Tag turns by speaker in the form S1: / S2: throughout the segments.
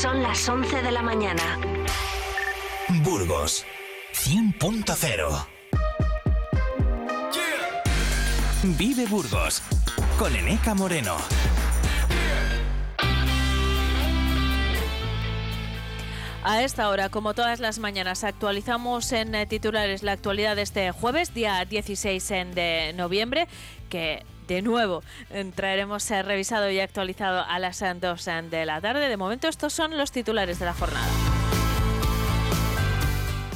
S1: Son las 11 de la mañana.
S2: Burgos 100.0 Vive Burgos con Eneca Moreno.
S3: A esta hora, como todas las mañanas, actualizamos en eh, titulares la actualidad de este jueves, día 16 de noviembre, que de nuevo traeremos eh, revisado y actualizado a las 2 de la tarde. De momento, estos son los titulares de la jornada.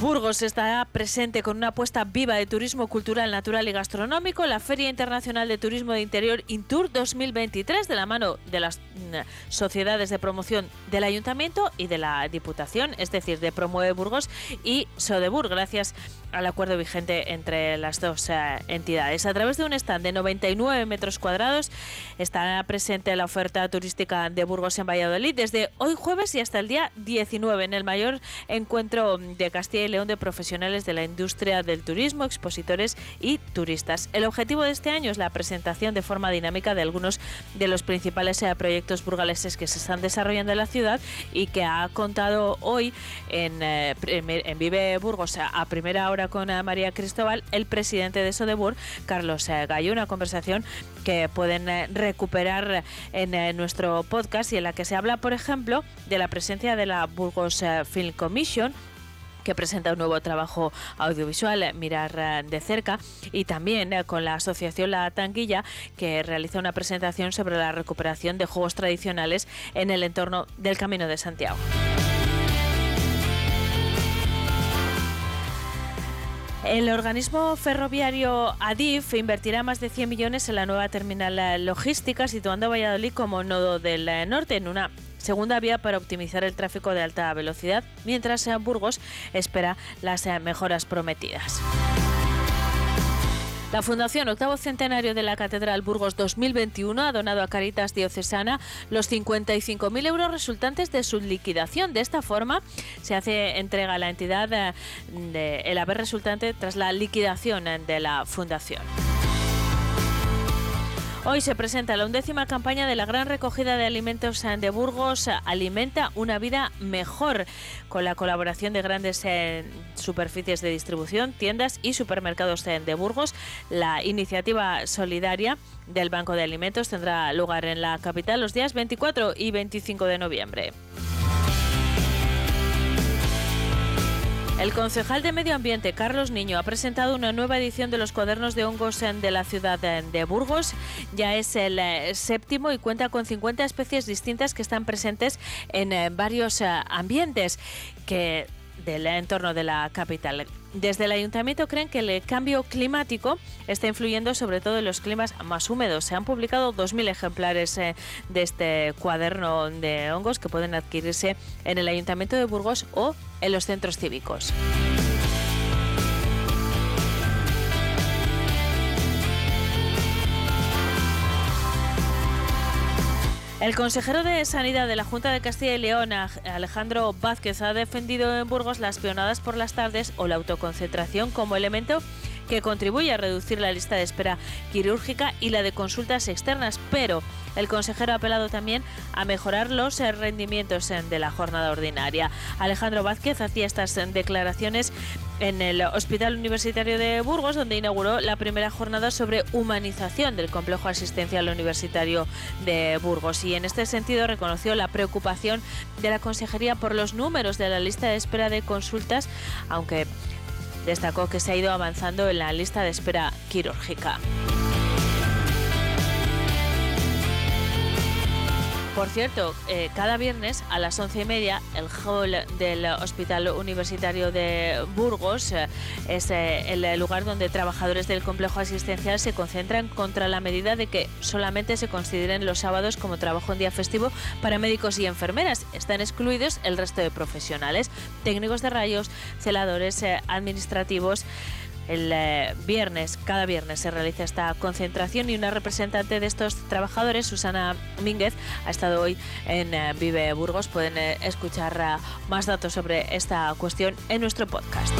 S3: Burgos estará presente con una apuesta viva de turismo cultural, natural y gastronómico en la Feria Internacional de Turismo de Interior Intour 2023 de la mano de las mm, sociedades de promoción del Ayuntamiento y de la Diputación, es decir, de Promueve Burgos y Sodebur, gracias al acuerdo vigente entre las dos eh, entidades. A través de un stand de 99 metros cuadrados estará presente la oferta turística de Burgos en Valladolid desde hoy jueves y hasta el día 19 en el mayor encuentro de Castilla y De profesionales de la industria del turismo, expositores y turistas. El objetivo de este año es la presentación de forma dinámica de algunos de los principales eh, proyectos burgaleses que se están desarrollando en la ciudad y que ha contado hoy en, eh, en Vive Burgos a primera hora con eh, María Cristóbal, el presidente de Sodebur, Carlos Gallo, una conversación que pueden recuperar en nuestro podcast y en la que se habla, por ejemplo, de la presencia de la Burgos Film Commission que presenta un nuevo trabajo audiovisual, Mirar eh, de cerca, y también eh, con la Asociación La Tanguilla, que realiza una presentación sobre la recuperación de juegos tradicionales en el entorno del Camino de Santiago. El organismo ferroviario ADIF invertirá más de 100 millones en la nueva terminal eh, logística, situando a Valladolid como nodo del norte en una segunda vía para optimizar el tráfico de alta velocidad, mientras Burgos espera las eh, mejoras prometidas. La Fundación Octavo Centenario de la Catedral Burgos 2021 ha donado a Caritas Diocesana los 55.000 euros resultantes de su liquidación. De esta forma, se hace entrega a la entidad eh, el haber resultante tras la liquidación eh, de la Fundación. Hoy se presenta la undécima campaña de la gran recogida de alimentos de Burgos, Alimenta una vida mejor, con la colaboración de grandes eh, superficies de distribución, tiendas y supermercados de Burgos. La iniciativa solidaria del Banco de Alimentos tendrá lugar en la capital los días 24 y 25 de noviembre. El concejal de Medio Ambiente, Carlos Niño, ha presentado una nueva edición de los cuadernos de hongos de la ciudad de Burgos. Ya es el eh, séptimo y cuenta con 50 especies distintas que están presentes en eh, varios eh, ambientes que del entorno de la capital. Desde el ayuntamiento creen que el cambio climático está influyendo sobre todo en los climas más húmedos. Se han publicado 2.000 ejemplares eh, de este cuaderno de hongos que pueden adquirirse en el ayuntamiento de Burgos o en los centros cívicos. El consejero de Sanidad de la Junta de Castilla y León, Alejandro Vázquez, ha defendido en Burgos las peonadas por las tardes o la autoconcentración como elemento que contribuye a reducir la lista de espera quirúrgica y la de consultas externas, pero el consejero ha apelado también a mejorar los rendimientos de la jornada ordinaria. Alejandro Vázquez hacía estas declaraciones en el Hospital Universitario de Burgos, donde inauguró la primera jornada sobre humanización del complejo asistencial universitario de Burgos. Y en este sentido reconoció la preocupación de la Consejería por los números de la lista de espera de consultas, aunque destacó que se ha ido avanzando en la lista de espera quirúrgica. Por cierto, eh, cada viernes a las once y media el hall del Hospital Universitario de Burgos eh, es eh, el lugar donde trabajadores del complejo asistencial se concentran contra la medida de que solamente se consideren los sábados como trabajo en día festivo para médicos y enfermeras. Están excluidos el resto de profesionales, técnicos de rayos, celadores administrativos. El eh, viernes, cada viernes se realiza esta concentración y una representante de estos trabajadores, Susana Mínguez, ha estado hoy en eh, Vive Burgos. Pueden eh, escuchar más datos sobre esta cuestión en nuestro podcast.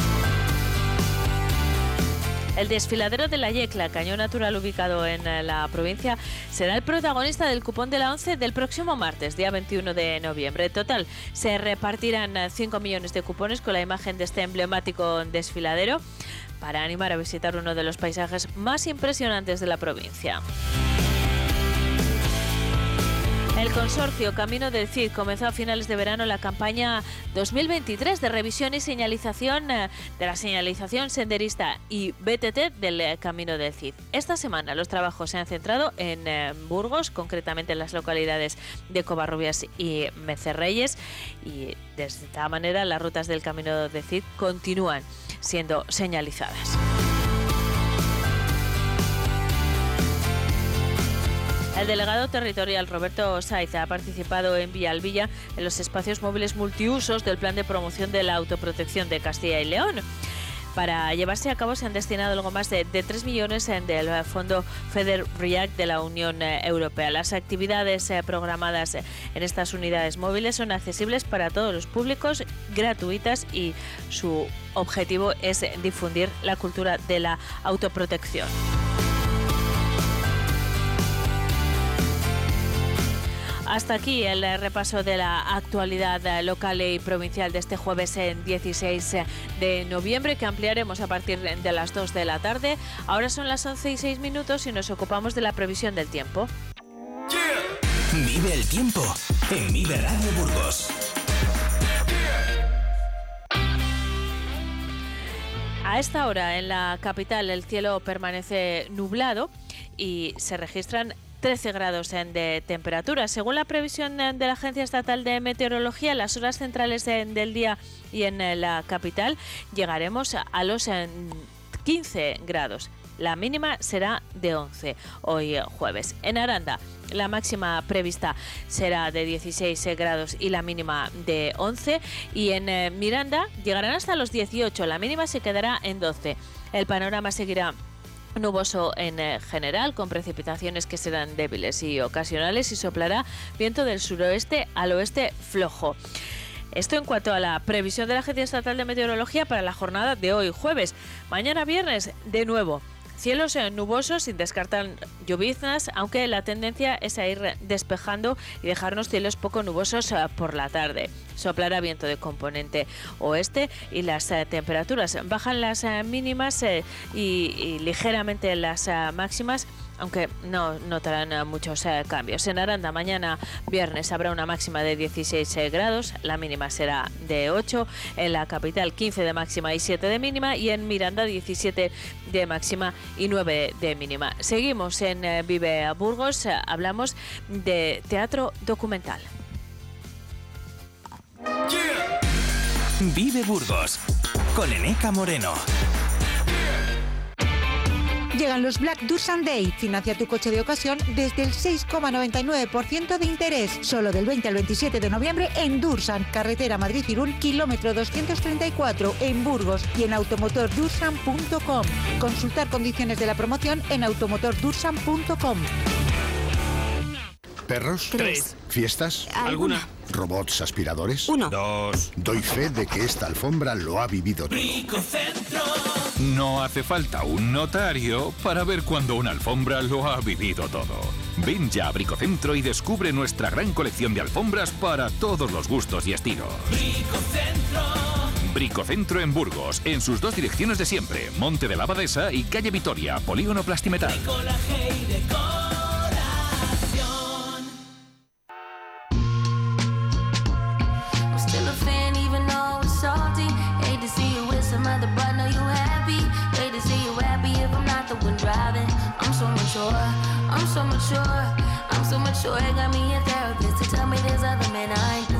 S3: El desfiladero de la Yecla, cañón natural ubicado en la provincia, será el protagonista del cupón de la 11 del próximo martes, día 21 de noviembre. Total, se repartirán 5 eh, millones de cupones con la imagen de este emblemático desfiladero para animar a visitar uno de los paisajes más impresionantes de la provincia. El consorcio Camino del Cid comenzó a finales de verano la campaña 2023 de revisión y señalización eh, de la señalización senderista y BTT del eh, Camino del Cid. Esta semana los trabajos se han centrado en eh, Burgos, concretamente en las localidades de Covarrubias y Mecerreyes y de esta manera las rutas del Camino del Cid continúan siendo señalizadas. El delegado territorial Roberto Saiz ha participado en Villalvilla en los espacios móviles multiusos del Plan de Promoción de la Autoprotección de Castilla y León. Para llevarse a cabo se han destinado algo más de, 3 millones del Fondo FEDER REACT de la Unión Europea. Las actividades eh, programadas en estas unidades móviles son accesibles para todos los públicos, gratuitas y su objetivo es difundir la cultura de la autoprotección. Hasta aquí el eh, repaso de la actualidad eh, local y provincial de este jueves en 16 eh, de noviembre que ampliaremos a partir de las 2 de la tarde. Ahora son las 11 y 6 minutos y nos ocupamos de la previsión del tiempo.
S2: Vive el tiempo en Vive Radio Burgos.
S3: A esta hora en la capital el cielo permanece nublado y se registran 13 grados de temperatura. Según la previsión de la Agencia Estatal de Meteorología, las horas centrales del día y en eh, la capital llegaremos a los 15 grados. La mínima será de 11 hoy eh, jueves. En Aranda, la máxima prevista será de 16 grados y la mínima de 11. Y en eh, Miranda llegarán hasta los 18. La mínima se quedará en 12. El panorama seguirá nuboso en eh, general, con precipitaciones que serán débiles y ocasionales y soplará viento del suroeste al oeste flojo. Esto en cuanto a la previsión de la Agencia Estatal de Meteorología para la jornada de hoy jueves. Mañana viernes, de nuevo, Cielos nubosos sin descartar lloviznas, aunque la tendencia es a ir despejando y dejarnos cielos poco nubosos eh, por la tarde. Soplará viento de componente oeste y las eh, temperaturas bajan las eh, mínimas y, ligeramente las máximas aunque no notarán eh, muchos eh, cambios. En Aranda mañana viernes habrá una máxima de 16 eh, grados, la mínima será de 8, en la capital 15 de máxima y 7 de mínima y en Miranda 17 de máxima y 9 de mínima. Seguimos en Vive Burgos, hablamos de teatro documental.
S2: Vive Burgos con Eneca Moreno.
S4: Llegan los Black Dursan Day. Financia tu coche de ocasión desde el 6,99% de interés. Solo del 20 al 27 de noviembre en Dursan, carretera Madrid-Irún, kilómetro 234, en Burgos y en automotordursan.com. Consultar condiciones de la promoción en automotordursan.com.
S5: ¿Perros?
S6: Tres.
S5: ¿Fiestas?
S6: ¿Alguna?
S5: ¿Robots aspiradores?
S6: Uno.
S5: Dos. Doy fe de que esta alfombra lo ha vivido todo.
S7: No hace falta un notario para ver cuando una alfombra lo ha vivido todo. Ven ya a Bricocentro y descubre nuestra gran colección de alfombras para todos los gustos y estilos. Bricocentro. Bricocentro en Burgos, en sus dos direcciones de siempre, Monte de la Abadesa y Calle Vitoria, Polígono Plastimetal.
S8: I'm so mature, I'm so mature. I got me a therapist to tell me there's other men I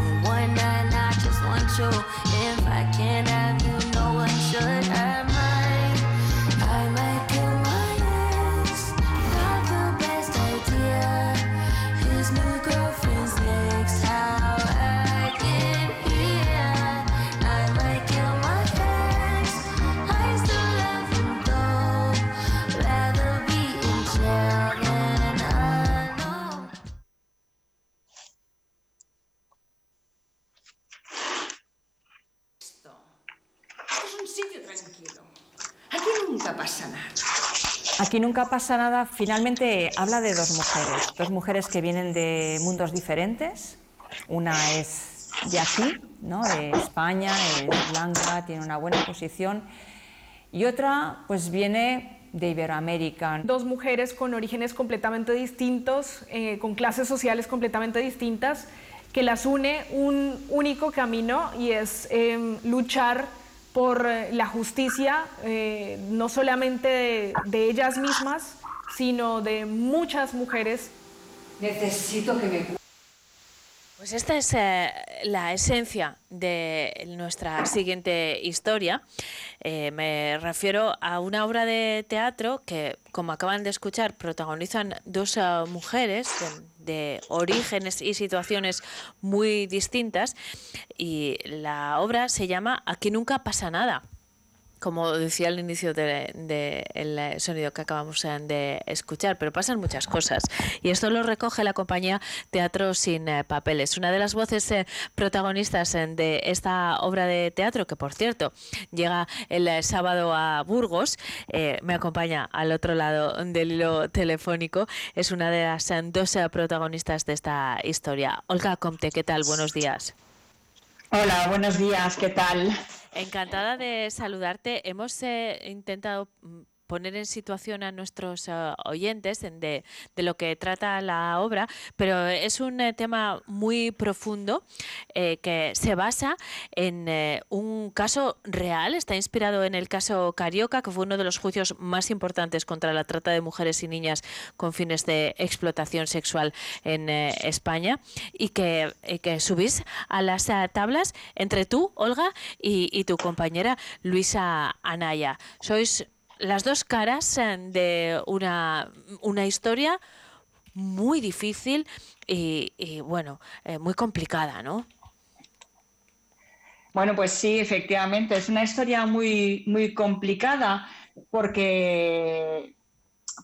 S6: nunca pasa nada,
S9: finalmente habla de dos mujeres, dos mujeres que vienen de mundos diferentes. Una es de aquí, ¿no? de España, es blanca, tiene una buena posición, y otra pues viene de Iberoamérica.
S10: Dos mujeres con orígenes completamente distintos, eh, con clases sociales completamente distintas, que las une un único camino y es em, luchar por eh, la justicia, eh, no solamente de, ellas mismas, sino de muchas mujeres.
S6: Necesito que me
S3: pues esta es eh, la esencia de nuestra siguiente historia. Eh, me refiero a una obra de teatro que, como acaban de escuchar, protagonizan dos mujeres de, orígenes y situaciones muy distintas. Y la obra se llama Aquí nunca pasa nada como decía al inicio del de, sonido que acabamos eh, de escuchar, pero pasan muchas cosas. Y esto lo recoge la compañía Teatro sin eh, Papeles. Una de las voces eh, protagonistas de esta obra de teatro, que por cierto llega el sábado a Burgos, me acompaña al otro lado del hilo telefónico, es una de las dos protagonistas de esta historia. Olga Comte, ¿qué tal? Buenos días.
S11: Hola, buenos días, ¿qué tal?
S3: Encantada de saludarte. Hemos eh, intentado mm, poner en situación a nuestros eh, oyentes de, lo que trata la obra, pero es un eh, tema muy profundo eh, que se basa en un caso real, está inspirado en el caso Carioca, que fue uno de los juicios más importantes contra la trata de mujeres y niñas con fines de explotación sexual en España, y que, subís a las tablas entre tú, Olga, y tu compañera Luisa Anaya. Sois las dos caras de una, una historia muy difícil y, bueno, eh, muy complicada, ¿no?
S11: Bueno, pues sí, efectivamente, es una historia muy, muy complicada porque,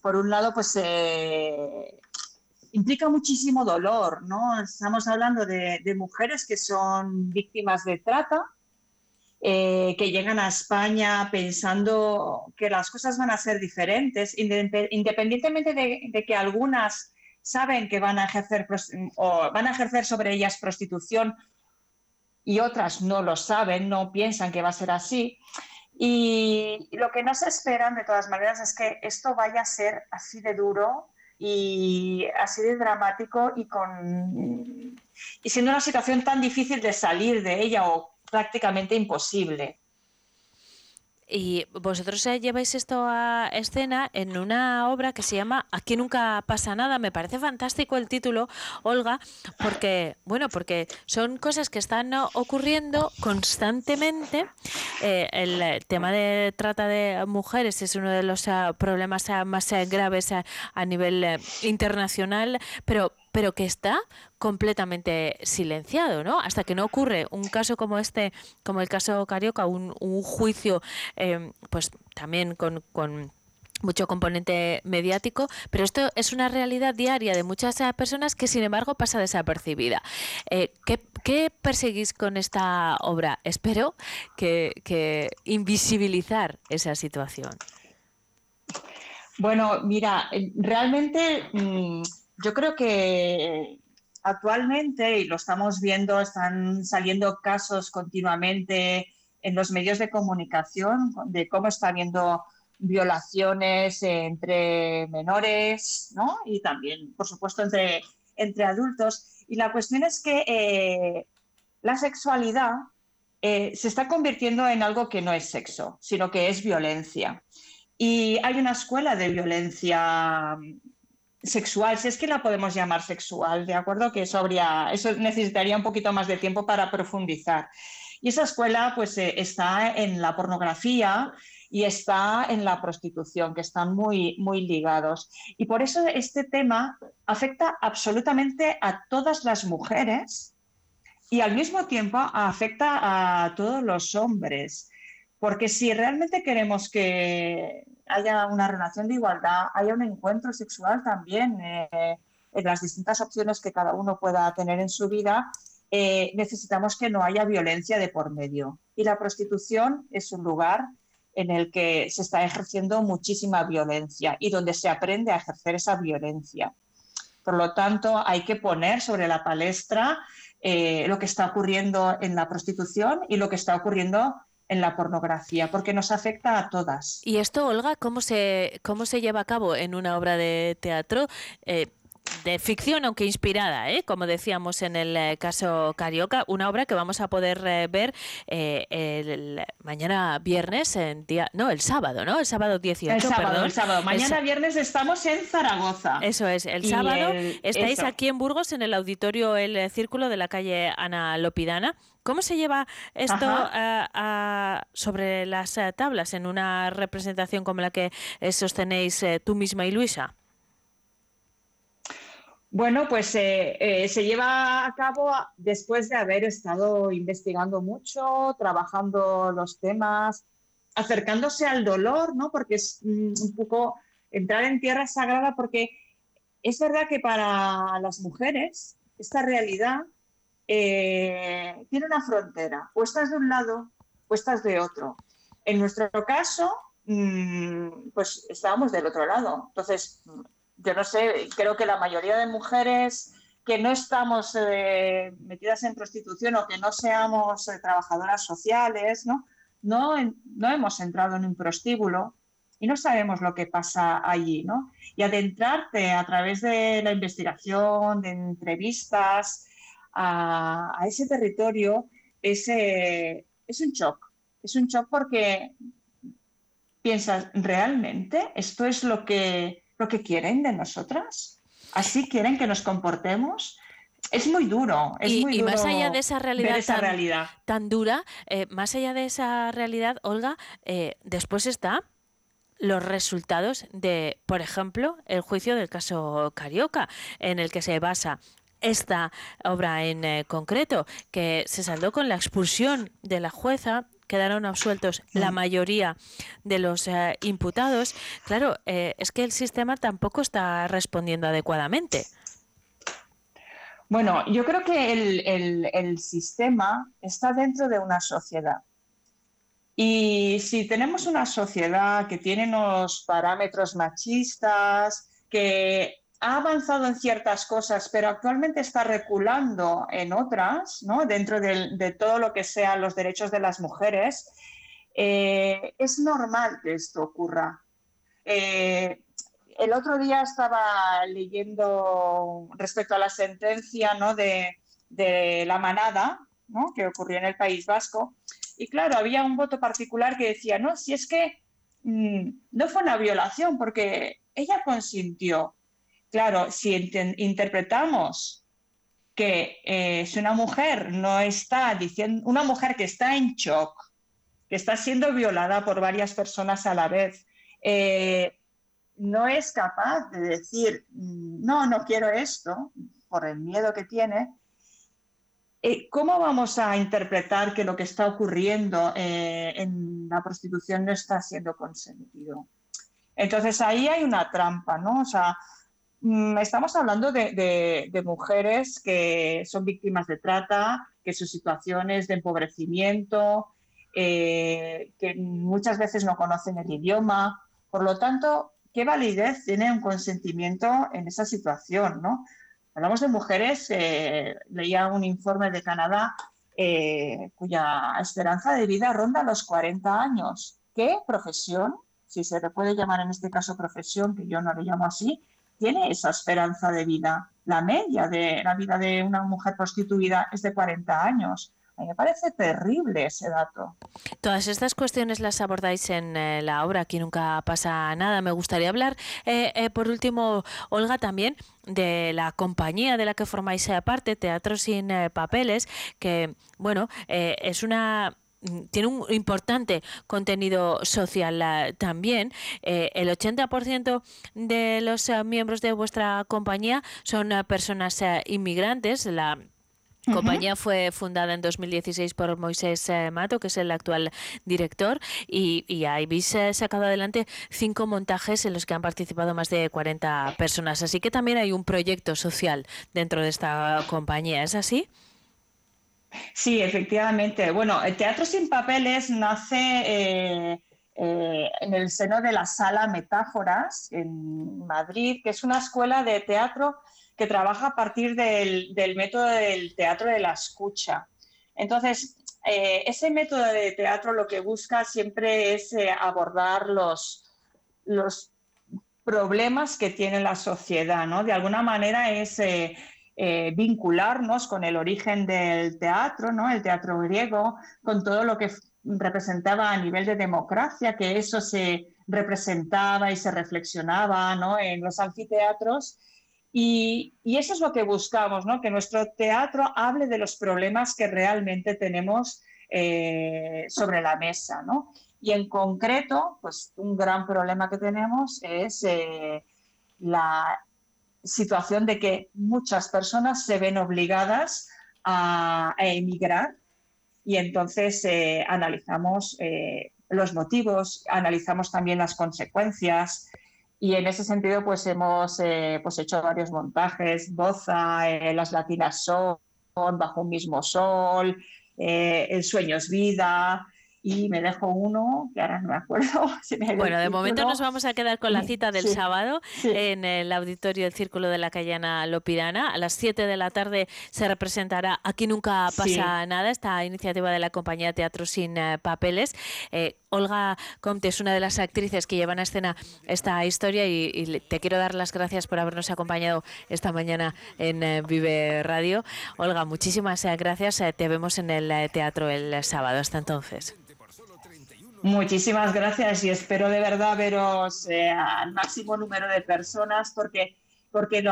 S11: por un lado, pues eh, implica muchísimo dolor, ¿no? Estamos hablando de mujeres que son víctimas de trata, eh, que llegan a España pensando que las cosas van a ser diferentes, independientemente de, que algunas saben que van a ejercer van a ejercer sobre ellas prostitución y otras no lo saben, no piensan que va a ser así. Y lo que no se esperan de todas maneras es que esto vaya a ser así de duro y así de dramático y con y siendo una situación tan difícil de salir de ella o prácticamente imposible.
S3: Y vosotros lleváis esto a escena en una obra que se llama Aquí nunca pasa nada. Me parece fantástico el título, Olga, porque bueno, porque son cosas que están ocurriendo constantemente. Eh, el tema de trata de mujeres es uno de los eh, problemas eh, más graves a nivel internacional, pero pero que está completamente silenciado, ¿no? Hasta que no ocurre un caso como este, como el caso Carioca, un, juicio, eh, pues también con, mucho componente mediático, pero esto es una realidad diaria de muchas eh, personas que sin embargo pasa desapercibida. Eh, ¿qué, perseguís con esta obra? Espero que, invisibilizar esa situación.
S11: Bueno, mira, realmente mm, yo creo que actualmente, y lo estamos viendo, están saliendo casos continuamente en los medios de comunicación de cómo está habiendo violaciones entre menores, ¿no? Y también, por supuesto, entre, entre adultos. Y la cuestión es que eh, la sexualidad eh, se está convirtiendo en algo que no es sexo, sino que es violencia. Y hay una escuela de violencia sexual, si es que la podemos llamar sexual, ¿de acuerdo? Que eso, habría, eso necesitaría un poquito más de tiempo para profundizar. Y esa escuela pues eh, está en la pornografía y está en la prostitución, que están muy, muy ligados. Y por eso este tema afecta absolutamente a todas las mujeres y al mismo tiempo afecta a todos los hombres. Porque si realmente queremos que haya una relación de igualdad, haya un encuentro sexual también eh, en las distintas opciones que cada uno pueda tener en su vida, eh, necesitamos que no haya violencia de por medio. Y la prostitución es un lugar en el que se está ejerciendo muchísima violencia y donde se aprende a ejercer esa violencia. Por lo tanto, hay que poner sobre la palestra eh, lo que está ocurriendo en la prostitución y lo que está ocurriendo en la pornografía, porque nos afecta a todas.
S3: ¿Y esto, Olga, cómo se, cómo se lleva a cabo en una obra de teatro? Eh, de ficción, aunque inspirada, ¿eh? como decíamos en el eh, caso Carioca, una obra que vamos a poder eh, ver el, mañana viernes, en día, no, el sábado, ¿no? El sábado 18,
S11: el sábado,
S3: perdón.
S11: El sábado. Mañana viernes estamos en Zaragoza.
S3: Eso es, el sábado estáis aquí en Burgos en el auditorio El Círculo de la calle Ana Lopidana. ¿Cómo se lleva esto sobre las tablas en una representación como la que sostenéis tú misma y Luisa?
S11: Bueno, pues eh, eh, se lleva a cabo después de haber estado investigando mucho, trabajando los temas, acercándose al dolor, ¿no? Porque es mm, un poco entrar en tierra sagrada, porque es verdad que para las mujeres esta realidad eh, tiene una frontera, o estás de un lado o estás de otro. En nuestro caso, mm, pues estábamos del otro lado. Entonces, yo no sé, creo que la mayoría de mujeres que no estamos eh, metidas en prostitución o que no seamos eh, trabajadoras sociales, ¿no? No, no hemos entrado en un prostíbulo y no sabemos lo que pasa allí, ¿no? Y adentrarte a través de la investigación, de entrevistas a, ese territorio es, es un shock. Es un shock porque piensas, ¿realmente esto es lo que lo que quieren de nosotras? ¿Así quieren que nos comportemos? Es muy duro, es
S3: y,
S11: muy
S3: y más allá de esa realidad,
S11: esa
S3: tan,
S11: realidad.
S3: tan, dura, eh, más allá de esa realidad, Olga, eh, después está los resultados de, por ejemplo, el juicio del caso Carioca, en el que se basa esta obra en eh, concreto, que se saldó con la expulsión de la jueza quedaron absueltos la mayoría de los eh, imputados, claro, eh, es que el sistema tampoco está respondiendo adecuadamente.
S11: Bueno, yo creo que el, sistema está dentro de una sociedad. Y si tenemos una sociedad que tiene unos parámetros machistas, que ha avanzado en ciertas cosas, pero actualmente está reculando en otras, ¿no? dentro de, todo lo que sean los derechos de las mujeres, eh, es normal que esto ocurra. Eh, el otro día estaba leyendo respecto a la sentencia ¿no? de, la manada ¿no? que ocurrió en el País Vasco, y claro, había un voto particular que decía, no, si es que mm, no fue una violación, porque ella consintió, Claro, si interpretamos que eh, si una mujer no está diciendo, una mujer que está en shock, que está siendo violada por varias personas a la vez, eh, no es capaz de decir, mm, no, no quiero esto, por el miedo que tiene, eh, ¿cómo vamos a interpretar que lo que está ocurriendo en la prostitución no está siendo consentido? Entonces ahí hay una trampa, ¿no? O sea, estamos hablando de, mujeres que son víctimas de trata, que sus situaciones de empobrecimiento, eh, que muchas veces no conocen el idioma. Por lo tanto, ¿qué validez tiene un consentimiento en esa situación? ¿no? Hablamos de mujeres, eh, leía un informe de Canadá eh, cuya esperanza de vida ronda los 40 años. ¿Qué profesión, si se le puede llamar en este caso profesión, que yo no le llamo así, tiene esa esperanza de vida. La media de la vida de una mujer prostituida es de 40 años. A mí me parece terrible ese dato.
S3: Todas estas cuestiones las abordáis en eh, la obra, aquí nunca pasa nada. Me gustaría hablar, eh, eh, por último, Olga, también de la compañía de la que formáis parte, Teatro Sin Papeles, que, bueno, es una tiene un importante contenido social eh, también. Eh, el 80% de los eh, miembros de vuestra compañía son personas inmigrantes. La compañía fue fundada en 2016 por Moisés Mato, que es el actual director, y, y habéis sacado adelante cinco montajes en los que han participado más de 40 personas. Así que también hay un proyecto social dentro de esta compañía. ¿Es así?
S11: Sí, efectivamente. Bueno, el Teatro sin Papeles nace eh, eh, en el seno de la Sala Metáforas en Madrid, que es una escuela de teatro que trabaja a partir del, método del teatro de la escucha. Entonces, eh, ese método de teatro lo que busca siempre es abordar los problemas que tiene la sociedad, ¿no? De alguna manera es vincularnos con el origen del teatro, ¿no? El teatro griego, con todo lo que representaba a nivel de democracia, que eso se representaba y se reflexionaba ¿no? en los anfiteatros. Y, eso es lo que buscamos, ¿no? que nuestro teatro hable de los problemas que realmente tenemos eh, sobre la mesa. ¿no? Y en concreto, pues un gran problema que tenemos es eh, la situación de que muchas personas se ven obligadas a emigrar y entonces eh, analizamos eh, los motivos, analizamos también las consecuencias y en ese sentido pues hemos eh, pues hecho varios montajes, Boza, Las Latinas Son, Bajo un mismo sol, El sueño es vida, y me dejo uno que ahora no me acuerdo.
S3: bueno, de momento nos vamos a quedar con la cita del sábado en el auditorio del Círculo de la Cayana Lopirana. A las 7 de la tarde se representará Aquí nunca pasa nada, esta iniciativa de la compañía Teatro sin eh, Papeles. Eh, Olga Comte es una de las actrices que llevan a escena esta historia y, te quiero dar las gracias por habernos acompañado esta mañana en eh, Vive Radio. Olga, muchísimas gracias. te vemos en el teatro el sábado. Hasta entonces.
S11: Muchísimas gracias y espero de verdad veros eh, al máximo número de personas porque, porque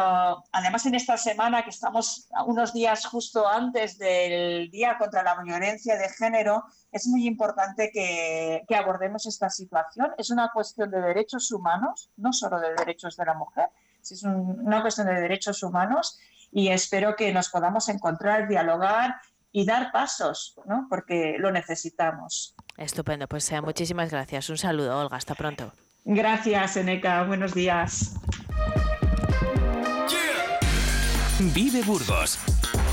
S11: además en esta semana que estamos unos días justo antes del Día contra la Violencia de Género, es muy importante que, que abordemos esta situación. Es una cuestión de derechos humanos, no solo de derechos de la mujer, es una cuestión de derechos humanos y espero que nos podamos encontrar, dialogar y dar pasos, ¿no? porque lo necesitamos.
S3: Estupendo, pues eh, muchísimas gracias. Un saludo, Olga, hasta pronto.
S11: Gracias, Eneca, buenos días.
S2: Vive Burgos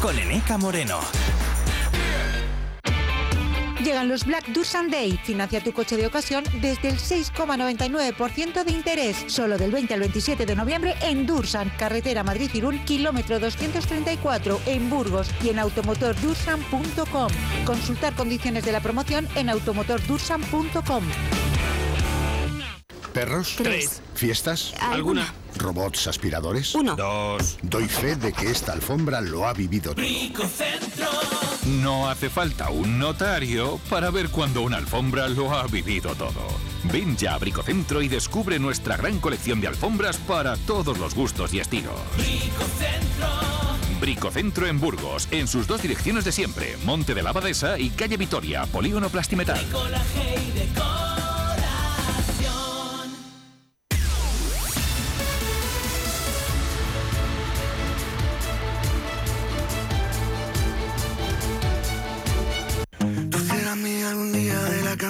S2: con Eneca Moreno.
S4: Llegan los Black Dursan Day. Financia tu coche de ocasión desde el 6,99% de interés. Solo del 20 al 27 de noviembre en Dursan, carretera Madrid-Irún, kilómetro 234, en Burgos y en automotordursan.com. Consultar condiciones de la promoción en automotordursan.com.
S5: ¿Perros?
S1: Tres.
S5: ¿Fiestas?
S1: ¿Alguna?
S5: ¿Robots aspiradores?
S1: Uno.
S7: Dos.
S5: Doy fe de que esta alfombra lo ha vivido todo.
S7: No hace falta un notario para ver cuando una alfombra lo ha vivido todo. Ven ya a Bricocentro y descubre nuestra gran colección de alfombras para todos los gustos y estilos. Bricocentro. Bricocentro en Burgos, en sus dos direcciones de siempre, Monte de la Abadesa y Calle Vitoria, Polígono Plastimetal.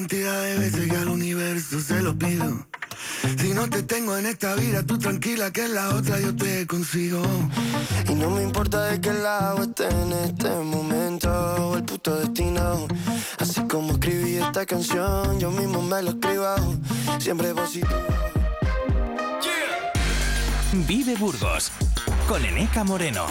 S12: Cantidad de veces que al universo se lo pido. Si no te tengo en esta vida, tú tranquila que en la otra yo te consigo. Y no me importa de qué lado esté en este momento o el puto destino. Así como escribí esta canción, yo mismo me lo escribo. Siempre positivo.
S2: Vive Burgos con Eneca Moreno.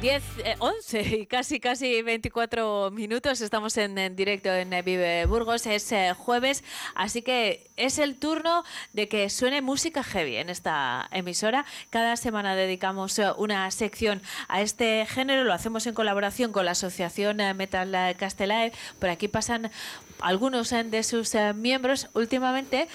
S3: 10, 11 eh, y casi, casi 24 minutos. Estamos en, directo en eh, Vive Burgos. Es eh, jueves, así que es el turno de que suene música heavy en esta emisora. Cada semana dedicamos una sección a este género. Lo hacemos en colaboración con la Asociación Metal Castelae. Por aquí pasan algunos de sus miembros. Últimamente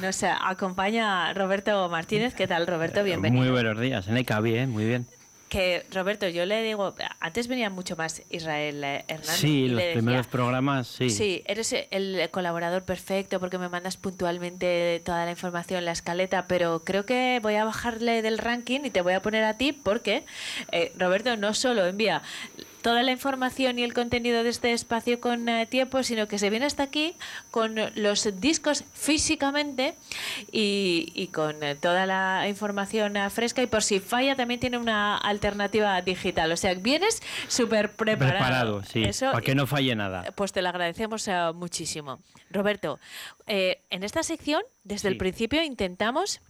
S3: nos acompaña Roberto Martínez. ¿Qué tal, Roberto? Bienvenido.
S13: Muy buenos días. Eneca, bien, muy bien
S3: que Roberto, yo le digo, antes venía mucho más Israel eh, Hernández.
S13: Sí, los primeros programas, sí.
S3: Sí, eres el colaborador perfecto porque me mandas puntualmente toda la información, la escaleta, pero creo que voy a bajarle del ranking y te voy a poner a ti porque eh, Roberto no solo envía toda la información y el contenido de este espacio con eh, tiempo, sino que se viene hasta aquí con los discos físicamente y, con eh, toda la información eh, fresca y por si falla también tiene una alternativa digital. O sea, vienes súper preparado.
S13: Preparado, sí, para que no falle nada.
S3: Pues te lo agradecemos muchísimo. Roberto, en esta sección, desde el principio intentamos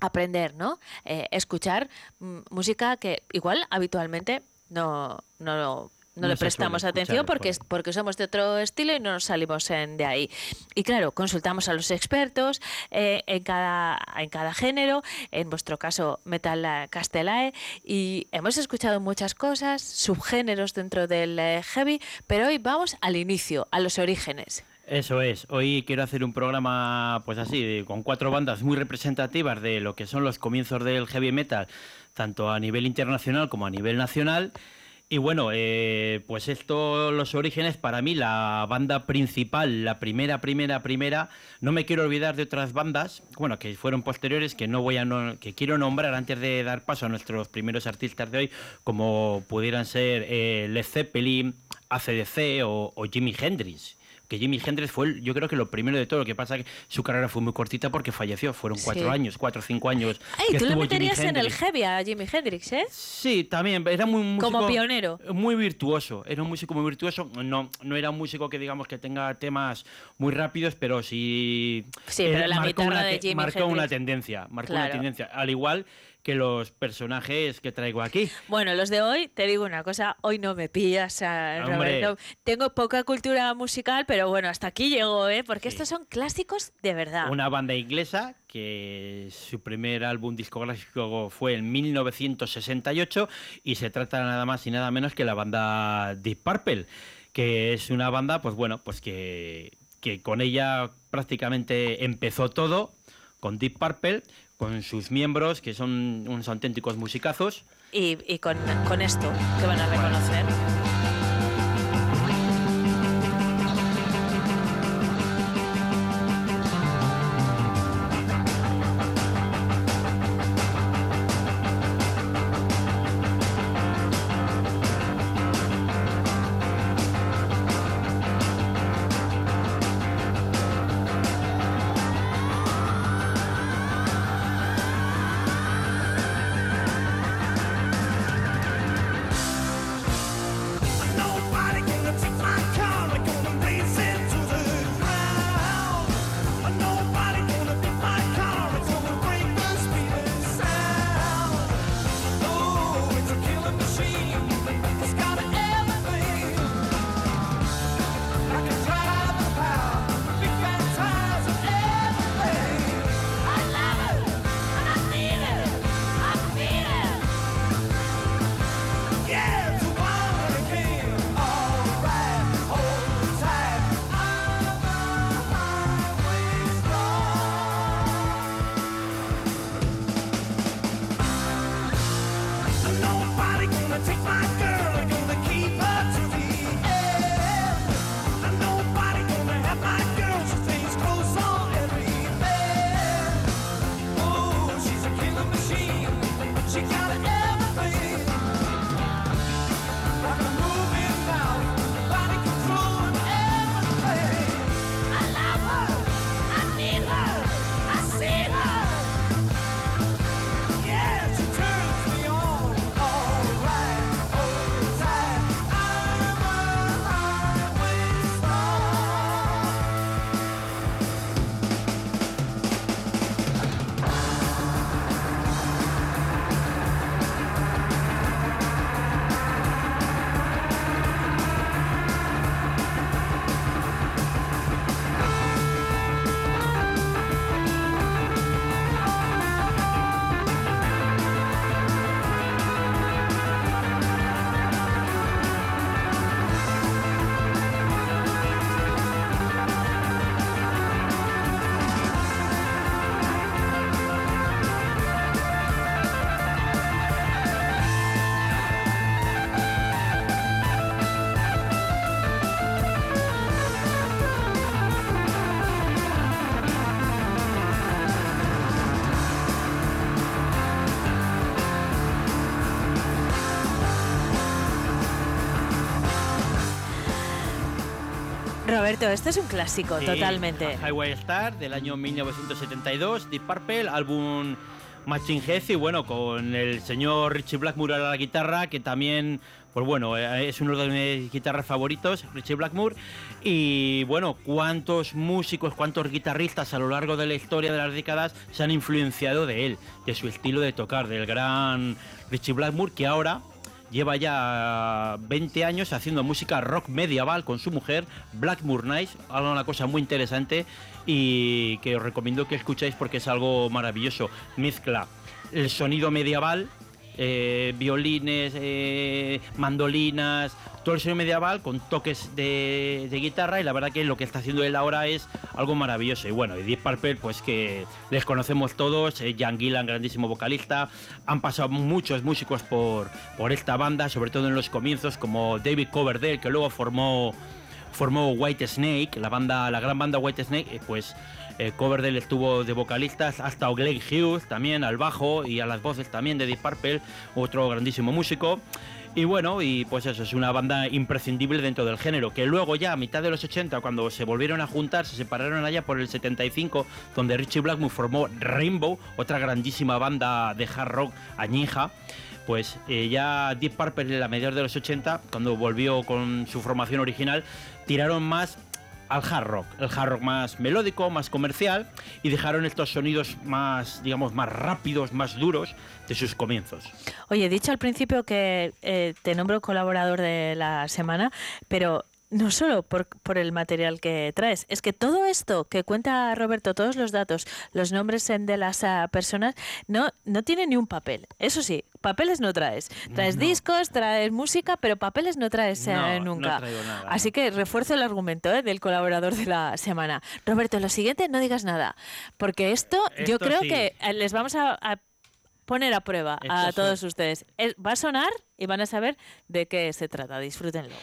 S3: aprender, ¿no? escuchar mm, música que igual habitualmente no, no, no, le prestamos atención porque, porque somos de otro estilo y no nos salimos de ahí. Y claro, consultamos a los expertos eh, en, cada, en cada género, en vuestro caso Metal Castelae, y hemos escuchado muchas cosas, subgéneros dentro del eh, heavy, pero hoy vamos al inicio, a los orígenes.
S13: Eso es, hoy quiero hacer un programa pues así, con cuatro bandas muy representativas de lo que son los comienzos del heavy metal, tanto a nivel internacional como a nivel nacional. Y bueno, eh, pues esto, los orígenes, para mí la banda principal, la primera, primera, primera, no me quiero olvidar de otras bandas, bueno, que fueron posteriores, que no voy a que quiero nombrar antes de dar paso a nuestros primeros artistas de hoy, como pudieran ser eh, Led Zeppelin, ACDC o, o Jimi Hendrix que Jimi Hendrix fue, yo creo que lo primero de todo. Lo que pasa es que su carrera fue muy cortita porque falleció. Fueron cuatro años, cuatro o cinco años.
S3: Ay, tú le meterías en el heavy a Jimi Hendrix, ¿eh?
S13: Sí, también. Era muy músico,
S3: Como pionero.
S13: Muy virtuoso. Era un músico muy virtuoso. No, no era un músico que digamos que tenga temas muy rápidos, pero sí.
S3: Sí, pero la
S13: marcó,
S3: una, de Jimi
S13: marcó una tendencia. Marcó una tendencia. Al igual que los personajes que traigo aquí.
S3: Bueno, los de hoy, te digo una cosa, hoy no me pillas, Roberto. Tengo poca cultura musical, pero bueno, hasta aquí llego, ¿eh? Porque estos son clásicos de verdad.
S13: Una banda inglesa que su primer álbum discográfico fue en 1968 y se trata nada más y nada menos que la banda Deep Purple, que es una banda, pues bueno, pues que, que con ella prácticamente empezó todo, con Deep Purple, con sus miembros, que son unos auténticos musicazos.
S3: Y, y con, con esto que van a reconocer. Roberto, este es un clásico,
S13: Sí,
S3: totalmente.
S13: Highway Star del año 1972, Deep Purple, álbum Machine Head y bueno, con el señor Richie Blackmore a la guitarra, que también, pues bueno, eh, es uno de mis guitarras favoritos, Richie Blackmore. Y bueno, cuántos músicos, cuántos guitarristas a lo largo de la historia de las décadas se han influenciado de él, de su estilo de tocar, del gran Richie Blackmore, que ahora lleva ya 20 años haciendo música rock medieval con su mujer, Blackmore Nights, algo una cosa muy interesante y que os recomiendo que escuchéis porque es algo maravilloso. Mezcla el sonido medieval, eh, violines, eh, mandolinas, todo el sonido medieval con toques de, guitarra y la verdad que lo que está haciendo él ahora es algo maravilloso. Y bueno, y Deep pues que les conocemos todos, eh, Jan Gillan, grandísimo vocalista, han pasado muchos músicos por, por esta banda, sobre todo en los comienzos, como David Coverdale, que luego formó formó White Snake, la banda, la gran banda White Snake, pues eh, Coverdale estuvo de vocalistas, hasta Glenn Hughes también al bajo y a las voces también de Deep Purple, otro grandísimo músico. Y bueno, y pues eso, es una banda imprescindible dentro del género, que luego ya a mitad de los 80, cuando se volvieron a juntar, se separaron allá por el 75, donde Richie Blackmore formó Rainbow, otra grandísima banda de hard rock añija, pues eh, ya Deep Purple en la mediados de los 80, cuando volvió con su formación original, tiraron más al hard rock, el hard rock más melódico, más comercial, y dejaron estos sonidos más, digamos, más rápidos, más duros de sus comienzos.
S3: Oye, he dicho al principio que eh, te nombro colaborador de la semana, pero no solo por, por el material que traes, es que todo esto que cuenta Roberto, todos los datos, los nombres de las ah, personas, no, no tiene ni un papel. Eso sí, papeles no traes. Traes discos, traes música, pero papeles no traes eh,
S13: No,
S3: nunca.
S13: nada,
S3: Así que refuerzo el argumento eh, del colaborador de la semana. Roberto, lo siguiente, no digas nada, porque esto, yo creo
S13: sí.
S3: que eh, les vamos a- a poner a prueba a todos
S13: sí.
S3: ustedes. Es- va a sonar y van a saber de qué se trata. Disfrútenlo.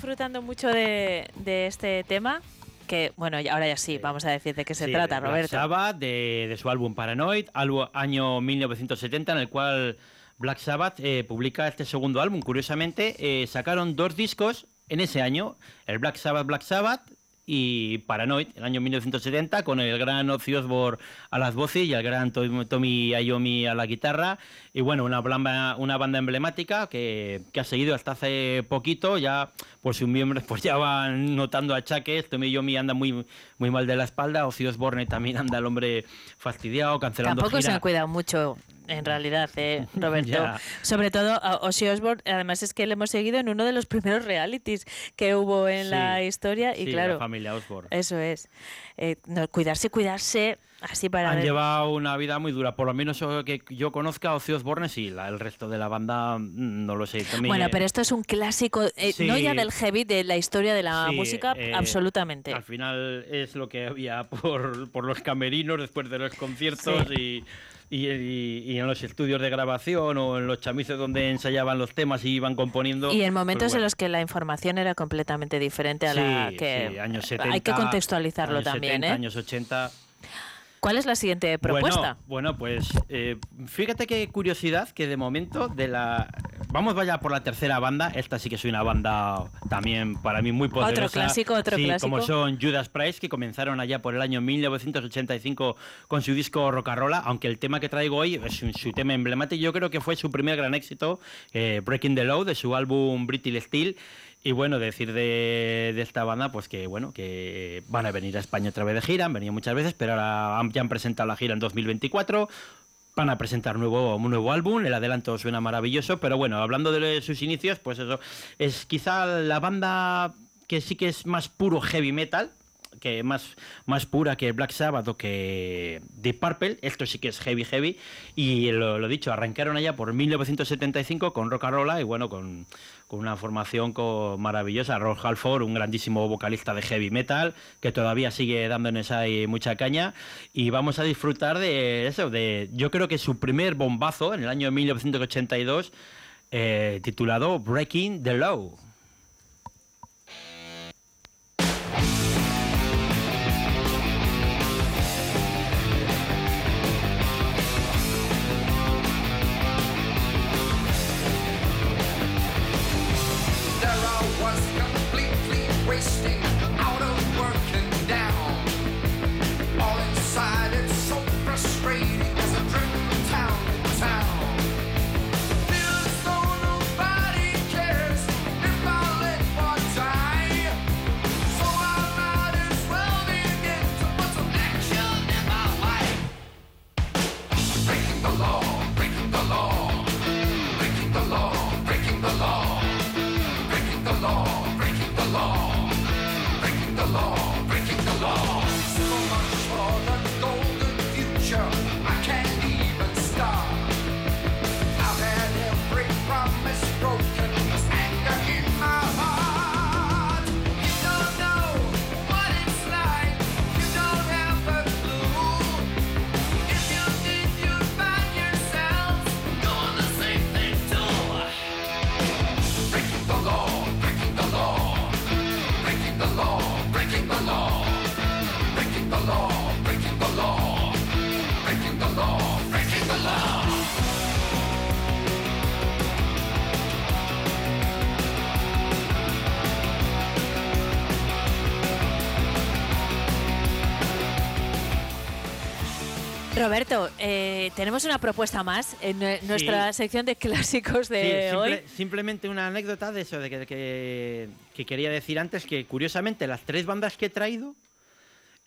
S3: Disfrutando mucho de, de este tema. Que, bueno, ahora ya sí, vamos a decir de qué se
S13: Sí,
S3: trata,
S13: de Black
S3: Roberto.
S13: Sabbath, de, de su álbum Paranoid, álbum año 1970, en el cual Black Sabbath eh, publica este segundo álbum. Curiosamente, eh, sacaron dos discos en ese año, el Black Sabbath, Black Sabbath y Paranoid, el año 1970, con el gran Ozzy Osbourne a las voces y el gran Tom- Tommy Iommi a la guitarra. Y bueno, una, blamba- una banda emblemática que, que ha seguido hasta hace poquito, ya pues sus miembros pues ya van notando achaques, Tommy Iommi anda muy, muy mal de la espalda, Ozzy Osbourne también anda el hombre fastidiado, cancelando
S3: Tampoco se han cuidado mucho, en realidad, eh, Roberto.
S13: Ya.
S3: Sobre todo a Ozzy Osbourne, además es que le hemos seguido en uno de los primeros realities que hubo en
S13: Sí,
S3: la historia y
S13: sí,
S3: claro,
S13: la familia Osbourne.
S3: eso es. Eh, no, cuidarse, cuidarse, así para
S13: Han
S3: ver-
S13: llevado una vida muy dura, por lo menos que yo conozca a Ozzy Osbourne, sí, la- el resto de la banda mm, no lo sé. Tommy,
S3: Bueno,
S13: eh,
S3: pero esto es un clásico, eh,
S13: Sí.
S3: no ya del heavy, de la historia de la música,
S13: eh,
S3: absolutamente.
S13: Al final es lo que había por, por los camerinos después de los conciertos y, y, y- y en los estudios de grabación o en los chamices donde ensayaban los temas y iban componiendo.
S3: Y en
S13: pues
S3: momentos en
S13: bueno.
S3: los que la información era completamente diferente a la
S13: Sí,
S3: que
S13: sí, años 70,
S3: hay que contextualizarlo
S13: años
S3: también,
S13: 70,
S3: ¿eh?
S13: años 80.
S3: ¿Cuál es la siguiente propuesta?
S13: Bueno, bueno, pues eh, fíjate qué curiosidad que de momento de la... Vamos vaya por la tercera banda, esta sí que es una banda también para mí muy poderosa.
S3: clásico, otro
S13: Sí,
S3: clásico.
S13: como son Judas Priest, que comenzaron allá por el año 1985 con su disco Rocarola, aunque el tema que traigo hoy es su, su tema emblemático, yo creo que fue su primer gran éxito, eh, Breaking the Law, de su álbum Brittle Steel. Y bueno, decir de, esta banda, pues que bueno, que van a venir a España otra vez de gira, han venido muchas veces, pero ahora han- ya han presentado la gira en 2024. Van a presentar nuevo, un nuevo álbum, el adelanto suena maravilloso, pero bueno, hablando de sus inicios, pues eso, es quizá la banda que sí que es más puro heavy metal, que más, más pura que Black Sabbath o que Deep Purple, esto sí que es heavy heavy, y lo, lo dicho, arrancaron allá por 1975 con Rock and Roll y bueno, con, con una formación co- maravillosa, Ron Halford, un grandísimo vocalista de heavy metal, que todavía sigue dándonos ahí mucha caña, y vamos a disfrutar de eso, de yo creo que su primer bombazo en el año 1982, eh, titulado Breaking the Law.
S3: Roberto, eh, tenemos una propuesta más en nue- nuestra sección de clásicos de
S13: Sí, simple-
S3: hoy.
S13: simplemente una anécdota de eso, de que, que- que quería decir antes, que curiosamente las tres bandas que he traído,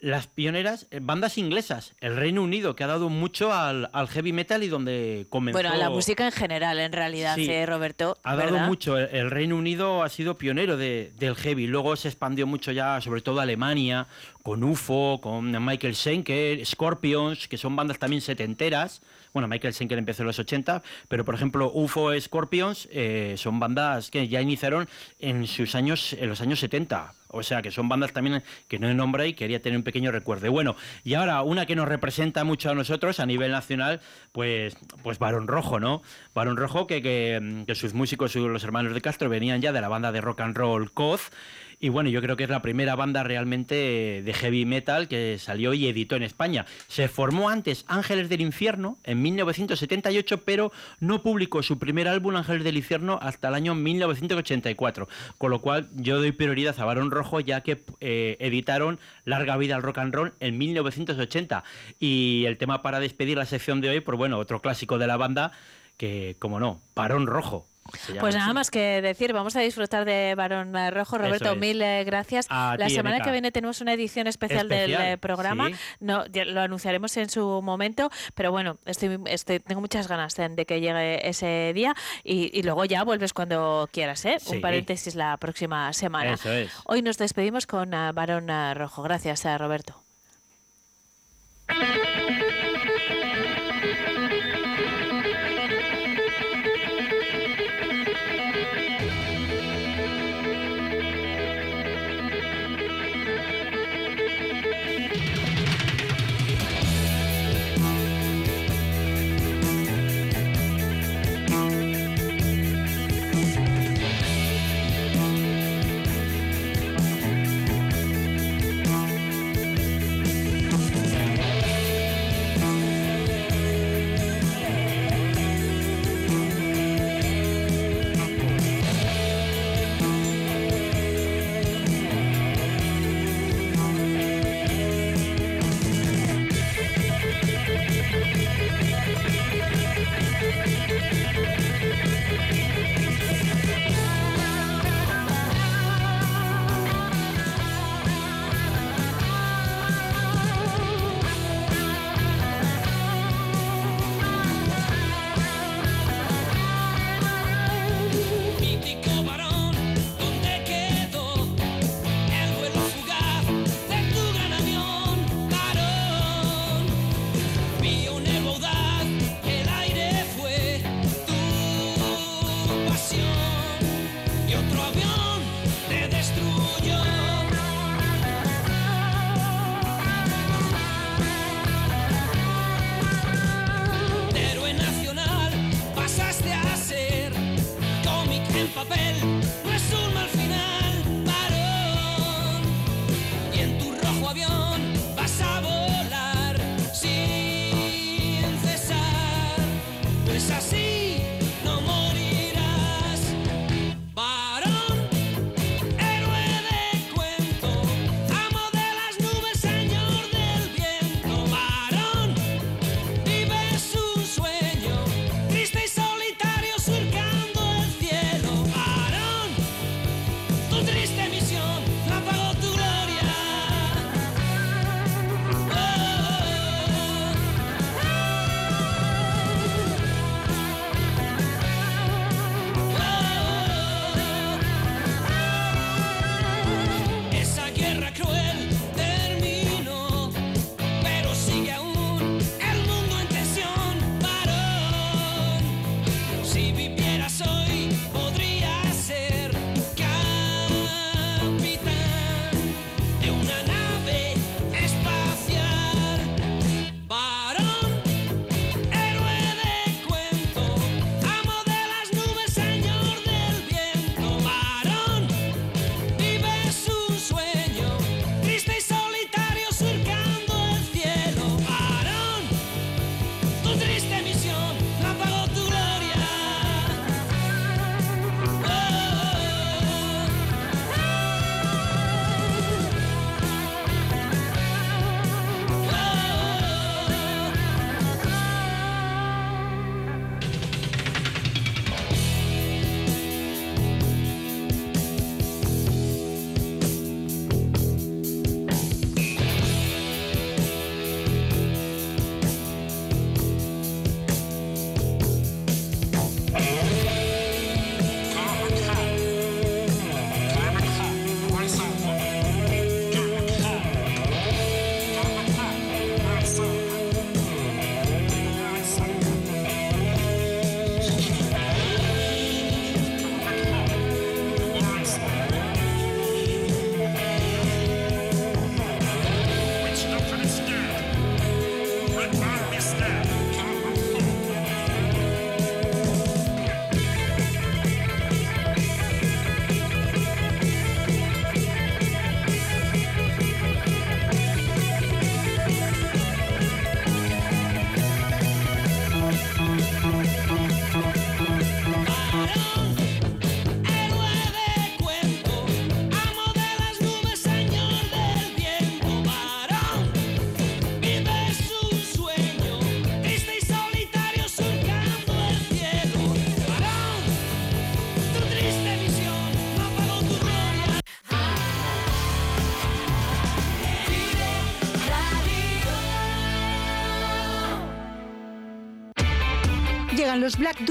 S13: las pioneras, eh, bandas inglesas, el Reino Unido, que ha dado mucho al, al heavy metal y donde comenzó...
S3: Bueno, a la música en general, en realidad,
S13: Sí.
S3: eh, Roberto.
S13: Ha dado mucho, el, el Reino Unido ha sido pionero de- del heavy, luego se expandió mucho ya, sobre todo Alemania, con UFO, con Michael Schenker, Scorpions, que son bandas también setenteras. Bueno, Michael Schenker empezó en los 80, pero por ejemplo UFO, Scorpions eh, son bandas que ya iniciaron en sus años, en los años 70. O sea que son bandas también que no he nombrado y quería tener un pequeño recuerdo. Bueno, y ahora una que nos representa mucho a nosotros a nivel nacional, pues, pues Barón Rojo, ¿no? Barón Rojo, que, que, que sus músicos, los hermanos de Castro, venían ya de la banda de rock and roll Coz. Y bueno, yo creo que es la primera banda realmente de heavy metal que salió y editó en España. Se formó antes Ángeles del Infierno en 1978, pero no publicó su primer álbum Ángeles del Infierno hasta el año 1984. Con lo cual yo doy prioridad a Barón Rojo ya que eh, editaron Larga Vida al Rock and Roll en 1980. Y el tema para despedir la sección de hoy, pues bueno, otro clásico de la banda que, como no, Barón Rojo.
S3: Pues nada
S13: así.
S3: más que decir, vamos a disfrutar de Barón eh, Rojo. Roberto,
S13: es.
S3: mil eh, gracias.
S13: A
S3: La semana que viene tenemos una edición especial, del eh, programa.
S13: sí.
S3: No, lo anunciaremos en su momento, pero bueno, estoy, estoy- tengo muchas ganas de, de que llegue ese día y, y luego ya vuelves cuando quieras, ¿eh?
S13: Sí.
S3: Un paréntesis la próxima semana.
S13: Eso es.
S3: Hoy nos despedimos con eh, Barón eh, Rojo. Gracias, eh, Roberto.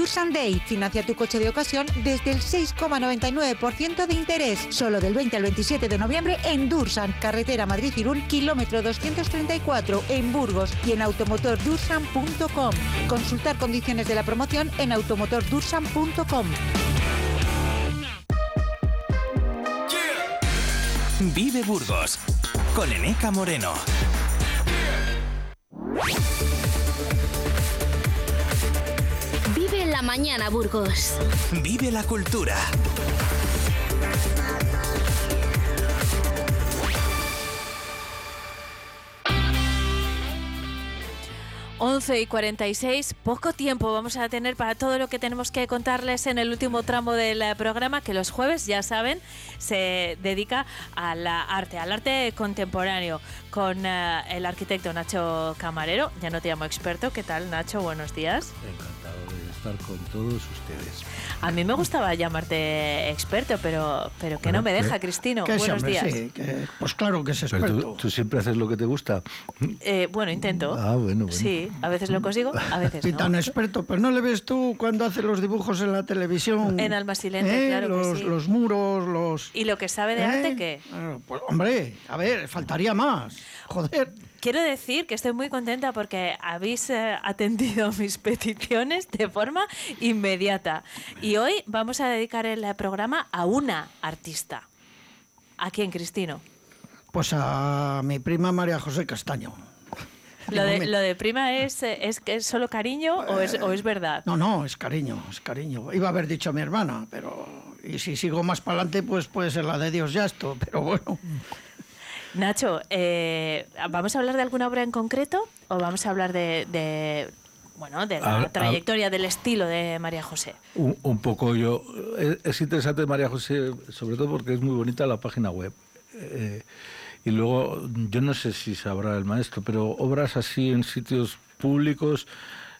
S4: Los Black Dursan Day. Financia tu coche de ocasión desde el 6,99% de interés. Solo del 20 al 27 de noviembre en Dursan, carretera Madrid-Irún, kilómetro 234, en Burgos y en automotordursan.com. Consultar condiciones de la promoción en automotordursan.com.
S2: Vive Burgos con Eneca Moreno.
S14: La mañana, Burgos.
S2: Vive la cultura.
S3: Once y 46, poco tiempo vamos a tener para todo lo que tenemos que contarles en el último tramo del eh, programa, que los jueves, ya saben, se dedica a la arte, al arte contemporáneo, con eh, el arquitecto Nacho Camarero. Ya no te llamo experto, ¿qué tal Nacho? Buenos días.
S15: Estar con todos ustedes.
S3: A mí me gustaba llamarte experto, pero, pero que no me deja, Cristino.
S15: Que sí,
S3: Buenos
S15: hombre,
S3: días.
S15: sí, que- pues claro que es
S16: Pero
S15: experto.
S16: tú, tú siempre haces lo que te gusta.
S3: Eh, bueno, intento.
S16: Ah, bueno, bueno.
S3: Sí, a veces lo consigo, a veces
S15: Y
S3: no.
S15: tan experto, pero no le ves tú cuando hace los dibujos en la televisión.
S3: En Alma Silente,
S15: ¿Eh?
S3: claro que
S15: los,
S3: sí.
S15: los muros, los.
S3: ¿Y lo que sabe de
S15: ¿Eh?
S3: arte qué?
S15: Ah, Pues, hombre, a ver, faltaría más. Joder.
S3: Quiero decir que estoy muy contenta porque habéis eh, atendido mis peticiones de forma inmediata. Y hoy vamos a dedicar el programa a una artista. ¿A quién, Cristino?
S15: Pues a mi prima María José Castaño.
S3: ¿Lo de, lo de prima es, eh, es, es solo cariño o es, o es verdad?
S15: No, no, es cariño, es cariño. Iba a haber dicho a mi hermana, pero. Y si sigo más para adelante, pues puede ser la de Dios ya esto, pero bueno.
S3: Nacho, eh, ¿vamos a hablar de alguna obra en concreto o vamos a hablar de, de, bueno, de la
S16: A- a-
S3: trayectoria, del estilo de María José?
S16: Un, un poco yo. Es, es interesante María José, sobre todo porque es muy bonita la página web. Eh, y luego, yo no sé si sabrá el maestro, pero obras así en sitios públicos,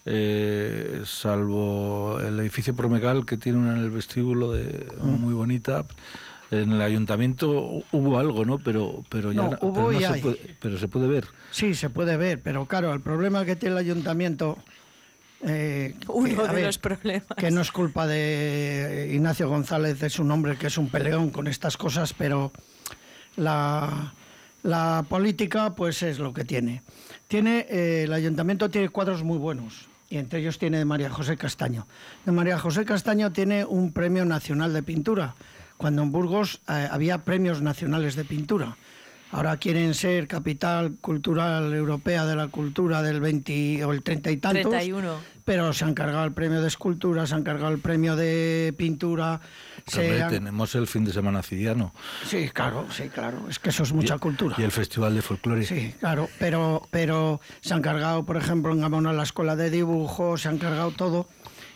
S16: eh, salvo el edificio Promecal que tiene una en el vestíbulo de, muy bonita. En el ayuntamiento hubo algo, ¿no? Pero, pero ya
S15: No, hubo
S16: pero no
S15: y
S16: se
S15: hay.
S16: puede, pero se puede ver.
S15: Sí, se puede ver, pero claro, el problema que tiene el ayuntamiento. eh,
S3: Uno de
S15: ver,
S3: los problemas.
S15: Que no es culpa de Ignacio González, es un hombre que es un peleón con estas cosas, pero la, la política, pues es lo que tiene. Tiene eh, el ayuntamiento tiene cuadros muy buenos. Y entre ellos tiene de María José Castaño. De María José Castaño tiene un premio nacional de pintura, cuando en Burgos eh, había premios nacionales de pintura. Ahora quieren ser capital cultural europea de la cultura del 20 o el 30 y tantos.
S3: 31.
S15: Pero se han cargado el premio de escultura, se han cargado el premio de pintura. se han-
S16: tenemos el fin de semana cidiano.
S15: Sí, claro, sí, claro. Es que eso es mucha
S16: Y-
S15: cultura.
S16: Y el Festival de Folclore.
S15: Sí, claro, pero, pero se han cargado, por ejemplo, en Gamona la escuela de dibujo, se han cargado todo.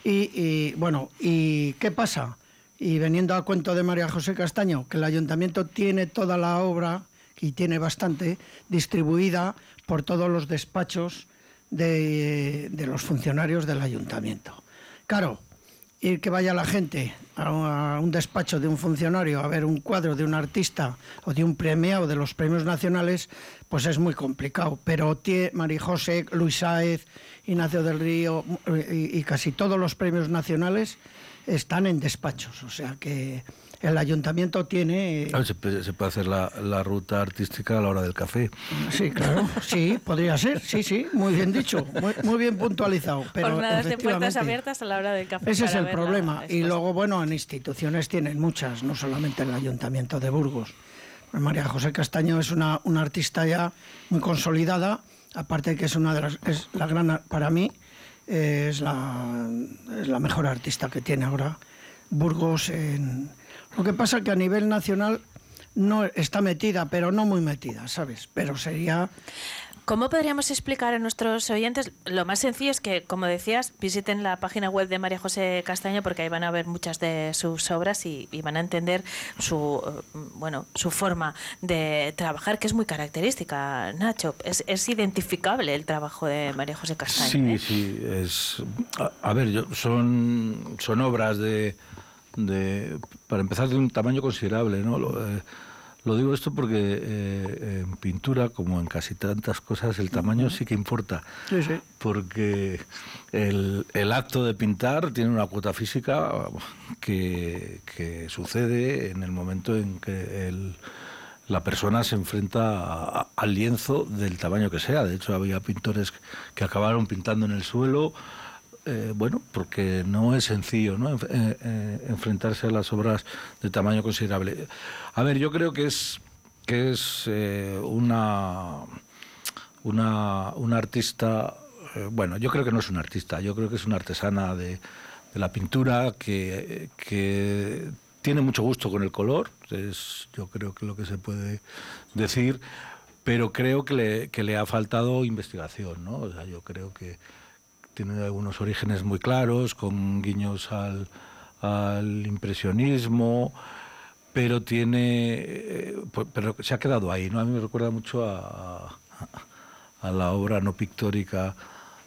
S15: Y, y, bueno, ¿y qué pasa? Y veniendo a cuento de María José Castaño, que el ayuntamiento tiene toda la obra, y tiene bastante, distribuida por todos los despachos de, los funcionarios del ayuntamiento. Claro, ir que vaya la gente a un- despacho de un funcionario a ver un cuadro de un artista o de un premiado de los premios nacionales, pues es muy complicado. Pero tie- María José, Luis Sáez, Ignacio del Río y, y casi todos los premios nacionales están en despachos. O sea que el ayuntamiento tiene...
S16: A ver, se, puede, se puede hacer la, la ruta artística a la hora del café.
S15: Sí, claro, sí, podría ser, sí, sí, muy bien dicho, muy, muy bien puntualizado. Pero
S3: Jornadas de puertas abiertas a la hora del café.
S15: Ese es el
S3: ver la-
S15: problema. Y luego, bueno, en instituciones tienen muchas, no solamente el Ayuntamiento de Burgos. María José Castaño es una, una artista ya muy consolidada, aparte de que es una de las, es la gran, para mí, es, la, es la mejor artista que tiene ahora Burgos. En... Lo que pasa que a nivel nacional no está metida, pero no muy metida, ¿sabes? Pero sería
S3: ¿Cómo podríamos explicar a nuestros oyentes? Lo más sencillo es que, como decías, visiten la página web de María José Castaño porque ahí van a ver muchas de sus obras y, y van a entender su eh, bueno su forma de trabajar, que es muy característica, Nacho. Es, es identificable el trabajo de María José Castaño.
S16: Sí,
S3: ¿eh?
S16: sí, es... A, a ver, yo- son, son obras de, de... Para empezar, de un tamaño considerable, ¿no? Lo, eh, Lo digo esto porque eh, en pintura, como en casi tantas cosas, el tamaño sí que importa.
S15: Sí, sí.
S16: Porque el, el acto de pintar tiene una cuota física que, que sucede en el momento en que el, la persona se enfrenta al lienzo del tamaño que sea. De hecho, había pintores que acabaron pintando en el suelo. Eh, bueno, porque no es sencillo ¿no? Eh, eh, enfrentarse a las obras de tamaño considerable. A ver, yo creo que es que es una una, una artista, bueno, yo creo que no es una artista, yo creo que es una artesana de, de la pintura que, que tiene mucho gusto con el color, es yo creo que lo que se puede decir, pero creo que le, que le ha faltado investigación, ¿no? O sea, yo creo que tiene algunos orígenes muy claros, con guiños al, al impresionismo, pero tiene, eh, pues, pero se ha quedado ahí, ¿no? A mí me recuerda mucho a, a la obra no pictórica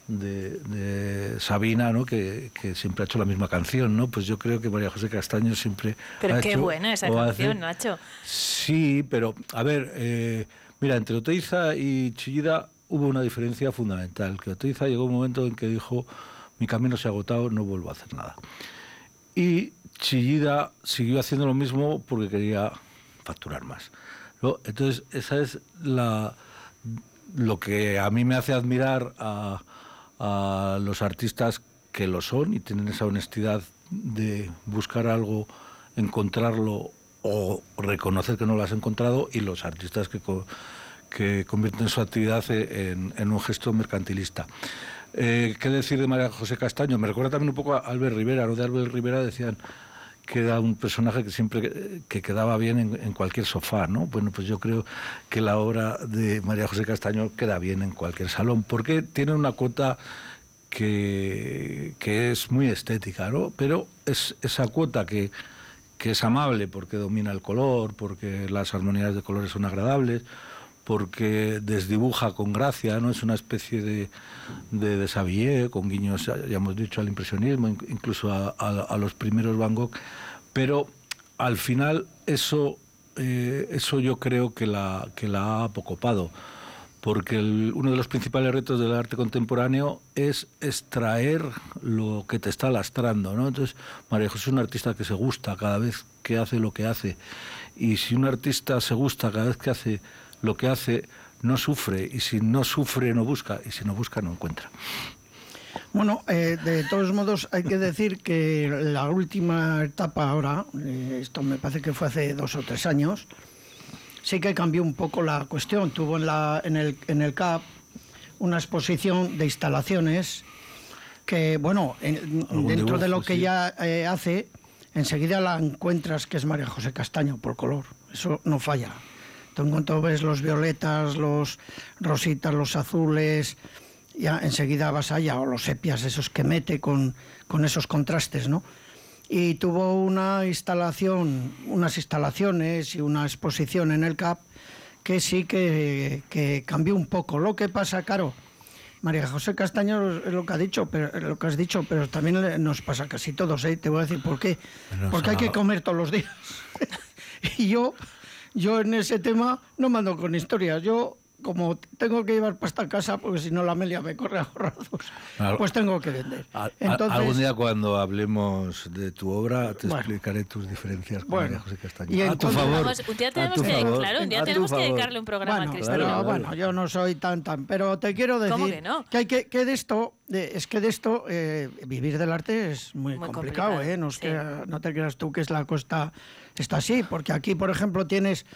S16: de, de Sabina, ¿no? Que, que siempre ha hecho la misma canción, ¿no? Pues yo creo que María José Castaño siempre
S3: Pero
S16: ha
S3: qué
S16: hecho
S3: buena esa
S16: hace-
S3: canción, Nacho.
S16: Sí, pero a ver, eh, mira, entre Oteiza y Chillida hubo una diferencia fundamental, que Oteiza llegó un momento en que dijo, mi camino se ha agotado, no vuelvo a hacer nada. Y Chillida siguió haciendo lo mismo porque quería facturar más. Entonces, esa es la, lo que a mí me hace admirar a, a los artistas que lo son y tienen esa honestidad de buscar algo, encontrarlo o reconocer que no lo has encontrado y los artistas que, co- que convierten su actividad e- en, un gesto mercantilista. Eh, ¿Qué decir de María José Castaño? Me recuerda también un poco a Albert Rivera, ¿no? De Albert Rivera decían que era un personaje que siempre eh, que quedaba bien en, en cualquier sofá, ¿no? Bueno, pues yo creo que la obra de María José Castaño queda bien en cualquier salón, porque tiene una cuota que, que es muy estética, ¿no? Pero es esa cuota que, que es amable porque domina el color, porque las armonías de colores son agradables, porque desdibuja con gracia, ¿no? Es una especie de, de Desavillé, con guiños, ya hemos dicho, al impresionismo, in- incluso a, los primeros Van Gogh, pero al final eso, eh, eso yo creo que la, que la ha apocopado, porque uno de los principales retos del arte contemporáneo es extraer lo que te está lastrando, ¿no? Entonces, María José es una artista que se gusta cada vez que hace lo que hace, y si un artista se gusta cada vez que hace lo que hace, no sufre, y si no sufre, no busca, y si no busca, no encuentra.
S15: Bueno, eh, de todos modos hay que decir que la última etapa ahora, eh, esto me parece que fue hace dos o tres años, sí que cambió un poco la cuestión. Tuvo en, la, en, el, en el CAP una exposición de instalaciones que, bueno, en- dentro de lo que
S16: sí.
S15: ya eh, hace, enseguida la encuentras que es María José Castaño por color. Eso no falla. Tú en cuanto ves los violetas, los rositas, los azules, ya enseguida vas allá, o los sepias, esos que mete con, con esos contrastes, ¿no? Y tuvo una instalación, unas instalaciones y una exposición en el CAP que sí que, que cambió un poco. Lo que pasa, claro, María José Castaño es lo que ha dicho, pero lo que has dicho, pero también nos pasa casi todos, ¿eh? Te voy a decir por qué. Porque hay que comer todos los días. y yo, yo en ese tema no mando con historias. Yo, como tengo que llevar pasta a casa, porque si no la Amelia me corre a gorrazos,
S16: Al-
S15: pues tengo que vender.
S16: A-
S15: Entonces,
S16: algún día cuando hablemos de tu obra te
S15: Bueno.
S16: explicaré tus diferencias con
S15: Bueno.
S16: María José Castaño.
S15: Y
S16: a tu favor.
S3: Vamos, un día tenemos que,
S16: favor.
S3: claro, un día tenemos que dedicarle un programa
S15: bueno,
S3: a Cristina.
S15: bueno, yo no soy tan tan, pero te quiero decir
S3: ¿Cómo que no?
S15: hay que, que de esto, de- es que de esto eh, vivir del arte es muy,
S3: Muy
S15: complicado,
S3: complicado,
S15: ¿eh? No, es
S3: sí.
S15: que, no te creas tú que es la costa está así, porque aquí, por ejemplo, tienes,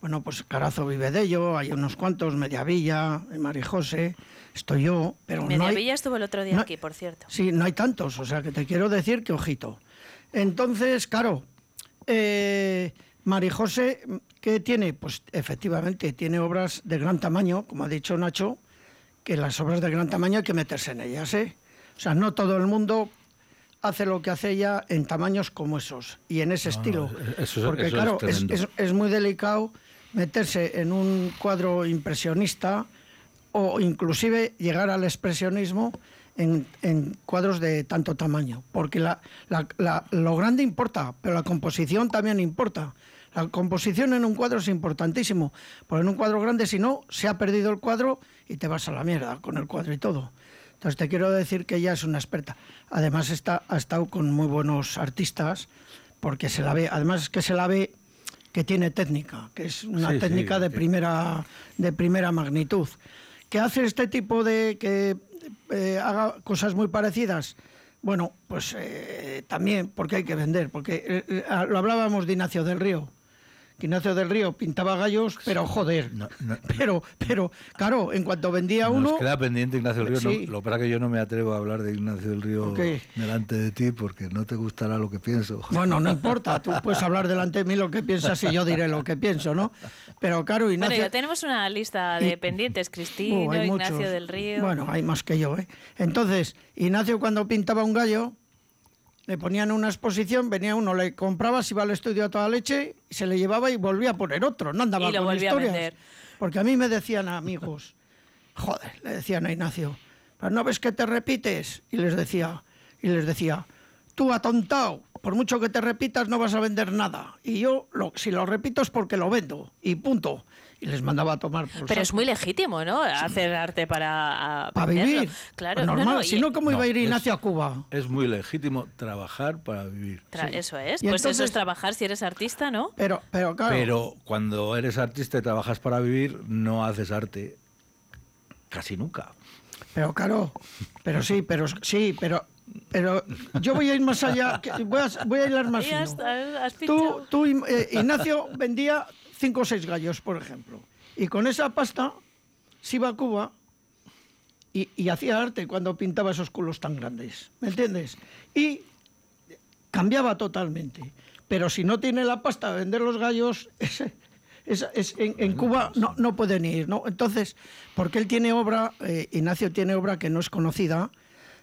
S15: bueno, pues Carazo vive de ello, hay unos cuantos, Mediavilla, María José, estoy yo, pero no
S3: Mediavilla estuvo el otro día
S15: no-
S3: aquí, por cierto.
S15: Sí, no hay tantos, o sea que te quiero decir que ojito. Entonces, claro, eh, María José, ¿qué tiene? Pues efectivamente tiene obras de gran tamaño, como ha dicho Nacho, que las obras de gran tamaño hay que meterse en ellas, ¿eh? O sea, no todo el mundo hace lo que hace ella en tamaños como esos y en ese estilo.
S16: eso
S15: Porque
S16: eso
S15: claro, es, es- es muy delicado meterse en un cuadro impresionista o inclusive llegar al expresionismo en, en cuadros de tanto tamaño, porque la, la- la- lo grande importa, pero la composición también importa. La composición en un cuadro es importantísimo, porque en un cuadro grande, si no, se ha perdido el cuadro y te vas a la mierda con el cuadro y todo. Entonces te quiero decir que ella es una experta. Además está, ha estado con muy buenos artistas, porque se la ve, además es que se la ve que tiene técnica, que es una
S16: Sí, sí,
S15: técnica de primera de primera magnitud. ¿Qué hace este tipo de que eh, haga cosas muy parecidas? Bueno, pues eh, también porque hay que vender, porque eh, lo hablábamos de Ignacio del Río. Que Ignacio del Río pintaba gallos, pero joder. Pero, pero, claro, en cuanto vendía uno.
S16: Nos queda pendiente Ignacio del Río.
S15: Sí.
S16: No, lo que pasa es que yo no me atrevo a hablar de Ignacio del Río delante de ti porque no te gustará lo que pienso.
S15: Bueno, no importa, tú puedes hablar delante de mí lo que piensas y yo diré lo que pienso, ¿no? Pero claro,
S3: Bueno,
S15: Ignacio.
S3: ya tenemos una lista de pendientes. Cristino,
S15: Uh, hay
S3: Ignacio
S15: muchos.
S3: del Río.
S15: Bueno, hay más que yo, ¿eh? Entonces, Ignacio cuando pintaba un gallo, le ponían una exposición, venía uno, le compraba, se iba al estudio a toda leche, se le llevaba y volvía a poner otro, no andaba
S3: Y lo
S15: con
S3: a vender.
S15: Porque a mí me decían amigos, joder, le decían a Ignacio, "¿Pero ¿no ves que te repites? Y les decía, y les decía, tú atontado, por mucho que te repitas no vas a vender nada. Y yo, lo, si lo repito es porque lo vendo, y punto. Y les mandaba a tomar por
S3: Pero es muy legítimo, ¿no? Hacer arte para,
S15: Para vivir.
S3: Claro,
S15: Pues
S3: no,
S15: normal,
S3: no,
S15: si no, ¿cómo iba a ir
S16: es-
S15: Ignacio a Cuba?
S16: Es muy legítimo trabajar para vivir.
S3: tra- Eso es.
S15: Y
S3: Pues eso
S15: entonces-
S3: es trabajar si eres artista, ¿no?
S15: Pero, pero claro.
S16: Pero cuando eres artista y trabajas para vivir, no haces arte casi nunca.
S15: Pero claro, pero sí, pero sí, pero pero yo voy a ir más allá, voy a, voy a hilar más fino. Tú, tú, eh, Ignacio vendía cinco o seis gallos, por ejemplo, y con esa pasta se iba a Cuba y, hacía arte cuando pintaba esos culos tan grandes, ¿me entiendes? Y cambiaba totalmente. Pero si no tiene la pasta de vender los gallos, es- en Cuba no, no pueden ir, ¿no? Entonces, porque él tiene obra, eh, Ignacio tiene obra que no es conocida,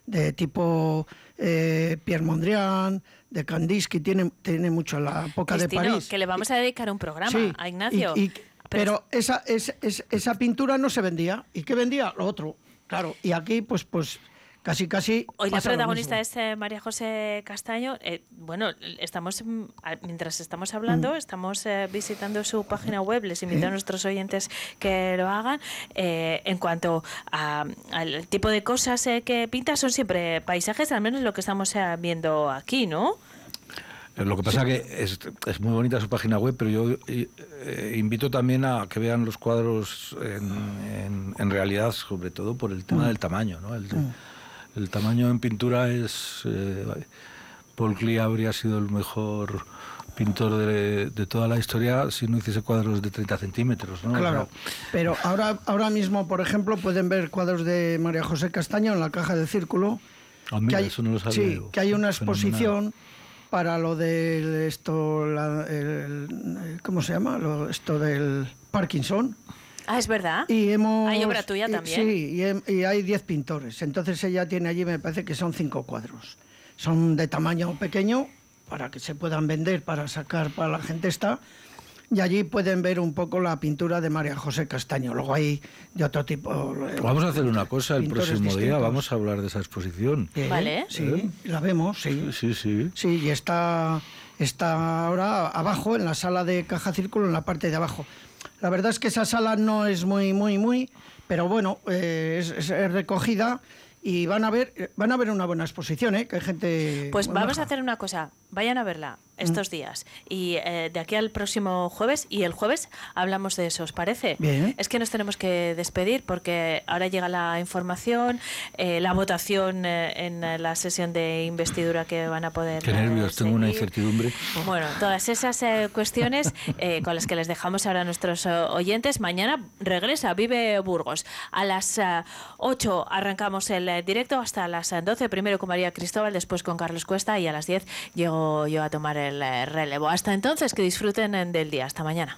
S15: de tipo eh, Pierre Mondrian, de Kandinsky, tiene, tiene mucho la época de París.
S3: que le vamos a dedicar un programa
S15: Sí,
S3: a Ignacio.
S15: y- y- pero esa, es- es- esa pintura no se vendía. ¿Y qué vendía? Lo otro. Claro. Y aquí, pues, pues casi, casi.
S3: Hoy la protagonista
S15: mismo.
S3: es eh, María José Castaño. Eh, bueno, estamos mientras estamos hablando,
S15: Mm.
S3: estamos eh, visitando su página web. Les invito a nuestros oyentes que lo hagan. Eh, en cuanto a- al tipo de cosas eh, que pinta, son siempre paisajes, al menos lo que estamos eh, viendo aquí, ¿no?
S16: Lo que pasa que es, es muy bonita su página web, pero yo eh, invito también a que vean los cuadros en, en- en realidad, sobre todo por el tema
S15: Mm.
S16: del tamaño. ¿no? El,
S15: Mm.
S16: El tamaño en pintura es... eh, Paul Klee habría sido el mejor pintor de, de toda la historia si no hiciese cuadros de 30 centímetros. ¿no?
S15: Claro, pero ahora, ahora mismo, por ejemplo, pueden ver cuadros de María José Castaño en la caja del círculo.
S16: Ah, mira,
S15: que hay,
S16: eso no lo sabía
S15: sí,
S16: yo.
S15: que hay una
S16: Fenomenal.
S15: exposición para lo del esto, la- el- ¿cómo se llama? Lo- esto del Parkinson.
S3: Ah, es verdad.
S15: Y hemos,
S3: Hay obra tuya
S15: y-
S3: también.
S15: Sí, y, hay 10 pintores. Entonces ella tiene allí, me parece que son cinco cuadros. Son de tamaño pequeño para que se puedan vender, para sacar para la gente esta. Y allí pueden ver un poco la pintura de María José Castaño. Luego hay de otro tipo. eh,
S16: Vamos a hacer una cosa, el próximo día vamos a hablar de esa exposición.
S15: Eh, Sí, la vemos, sí.
S16: Sí, sí.
S15: Sí, y está, está ahora abajo, en la sala de caja círculo, en la parte de abajo. La verdad es que esa sala no es muy, muy, muy, pero bueno, eh, es, recogida y van a ver, van a ver una buena exposición, ¿eh? Que hay gente.
S3: Pues vamos a hacer una cosa. Vayan a verla. Estos días. Y eh, de aquí al próximo jueves, y el jueves hablamos de eso, ¿os parece?
S15: Bien.
S3: Es que nos tenemos que despedir porque ahora llega la información, eh, la votación eh, en la sesión de investidura que van a poder.
S16: Qué
S3: eh,
S16: nervios, tengo una incertidumbre.
S3: Bueno, todas esas cuestiones eh, con las que les dejamos ahora a nuestros oyentes. Mañana regresa Vive Burgos. A las eh, 8 arrancamos el directo hasta las eh, 12, primero con María Cristóbal, después con Carlos Cuesta y a las 10 llego yo a tomar el relevo. Hasta entonces, que disfruten del día. Hasta mañana.